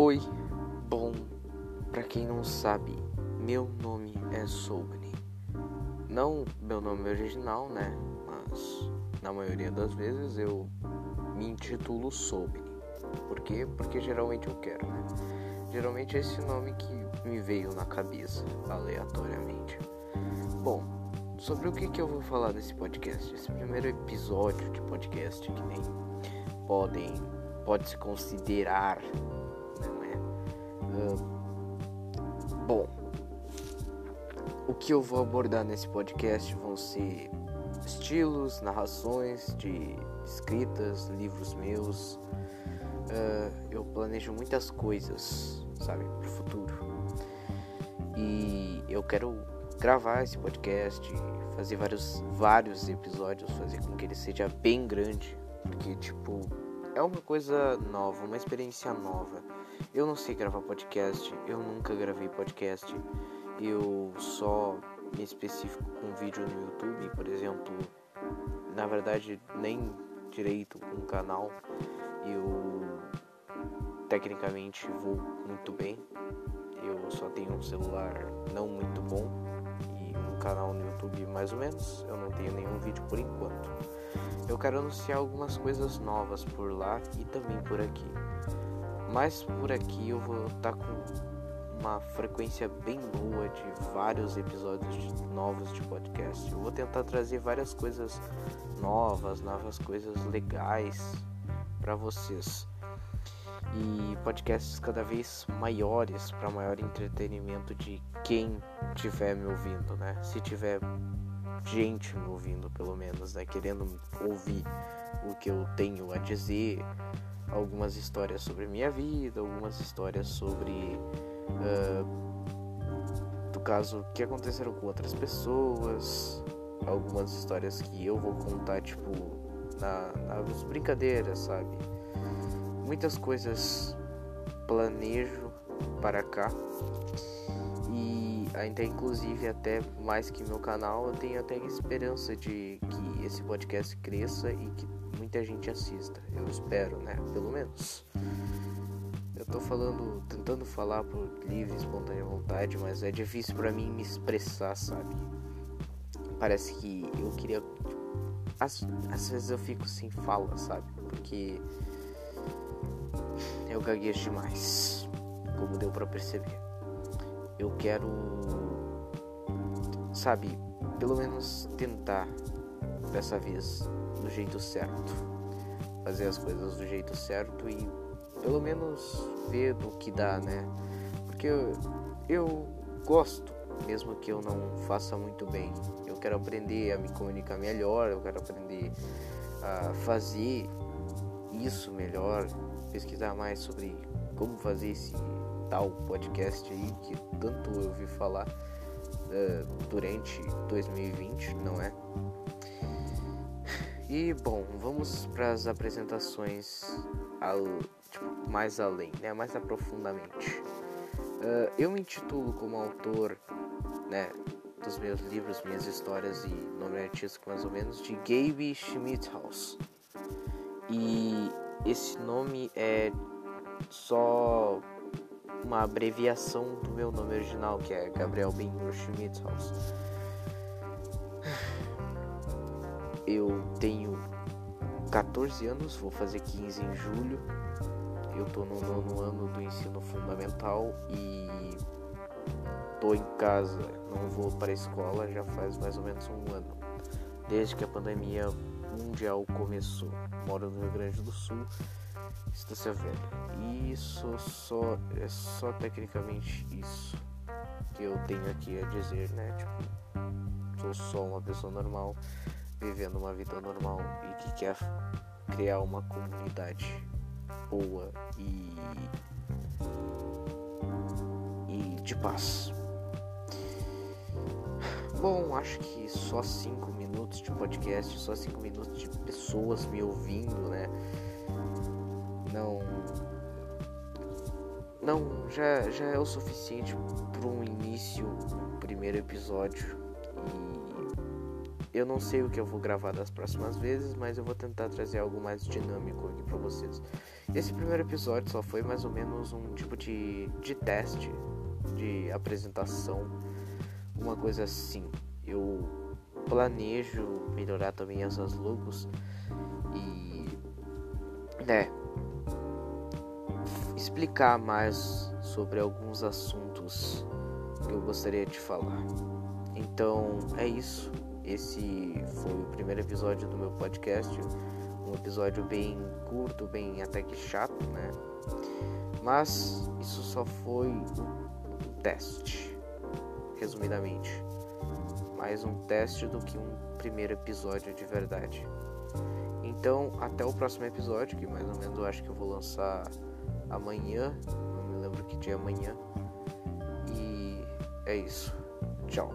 Oi, bom, para quem não sabe, meu nome é Sobni. Não meu nome original, né? Mas na maioria das vezes eu me intitulo Sobni. Por quê? Porque geralmente eu quero, né? Geralmente é esse nome que me veio na cabeça, aleatoriamente. Bom, sobre o que, que eu vou falar nesse podcast? Esse primeiro episódio de podcast que nem podem pode se considerar bom, o que eu vou abordar nesse podcast vão ser estilos, narrações de escritas, livros meus. Uh, eu planejo muitas coisas, sabe, pro futuro. E eu quero gravar esse podcast, fazer vários, vários episódios, fazer com que ele seja bem grande, porque tipo é uma coisa nova, uma experiência nova. Eu não sei gravar podcast, eu nunca gravei podcast. Eu só me especifico com vídeo no YouTube, por exemplo. Na verdade, nem direito um canal. Eu tecnicamente vou muito bem. Eu só tenho um celular não muito bom e um canal no YouTube mais ou menos. Eu não tenho nenhum vídeo por enquanto. Eu quero anunciar algumas coisas novas por lá e também por aqui. Mas por aqui eu vou estar tá com uma frequência bem boa de vários episódios de, novos de podcast. Eu vou tentar trazer várias coisas novas, novas coisas legais para vocês. E podcasts cada vez maiores para maior entretenimento de quem estiver me ouvindo, né? Se tiver gente me ouvindo, pelo menos, né? Querendo ouvir o que eu tenho a dizer algumas histórias sobre minha vida, algumas histórias sobre uh, do caso que aconteceram com outras pessoas, algumas histórias que eu vou contar tipo na, nas brincadeiras, sabe? Muitas coisas planejo para cá e ainda inclusive até mais que meu canal eu tenho até esperança de que esse podcast cresça e que muita gente assista. Eu espero, né? Pelo menos. Eu tô falando, tentando falar por livre, espontânea vontade, mas é difícil para mim me expressar, sabe? Parece que eu queria. Às, às vezes eu fico sem fala, sabe? Porque eu gaguejo demais, como deu para perceber. Eu quero, sabe, pelo menos tentar dessa vez do jeito certo. Fazer as coisas do jeito certo e pelo menos ver do que dá, né? Porque eu, eu gosto, mesmo que eu não faça muito bem. Eu quero aprender a me comunicar melhor, eu quero aprender a fazer isso melhor, pesquisar mais sobre como fazer esse tal podcast aí que tanto eu ouvi falar uh, durante 2020, não é? E bom, vamos para as apresentações ao, tipo, mais além, né? mais aprofundadamente. Uh, eu me intitulo como autor né, dos meus livros, minhas histórias e nome artístico mais ou menos de Gabe Schmidthaus. E esse nome é só uma abreviação do meu nome original, que é Gabriel Benhur Schmidthaus. Eu tenho 14 anos, vou fazer 15 em julho. Eu tô no nono ano do ensino fundamental e tô em casa, não vou para a escola já faz mais ou menos um ano. Desde que a pandemia mundial começou. Moro no Rio Grande do Sul, Estância Velha. E isso só é só tecnicamente isso que eu tenho aqui a dizer, né? Tipo, sou só uma pessoa normal vivendo uma vida normal e que quer criar uma comunidade boa e e de paz. Bom, acho que só cinco minutos de podcast, só cinco minutos de pessoas me ouvindo, né? Não, não, já já é o suficiente para um início, primeiro episódio eu não sei o que eu vou gravar das próximas vezes, mas eu vou tentar trazer algo mais dinâmico aqui para vocês. Esse primeiro episódio só foi mais ou menos um tipo de, de teste, de apresentação, uma coisa assim. Eu planejo melhorar também essas logos e, né, explicar mais sobre alguns assuntos que eu gostaria de falar. Então é isso. Esse foi o primeiro episódio do meu podcast. Um episódio bem curto, bem até que chato, né? Mas isso só foi um teste, resumidamente. Mais um teste do que um primeiro episódio de verdade. Então, até o próximo episódio, que mais ou menos eu acho que eu vou lançar amanhã. Não me lembro que dia é amanhã. E é isso. Tchau.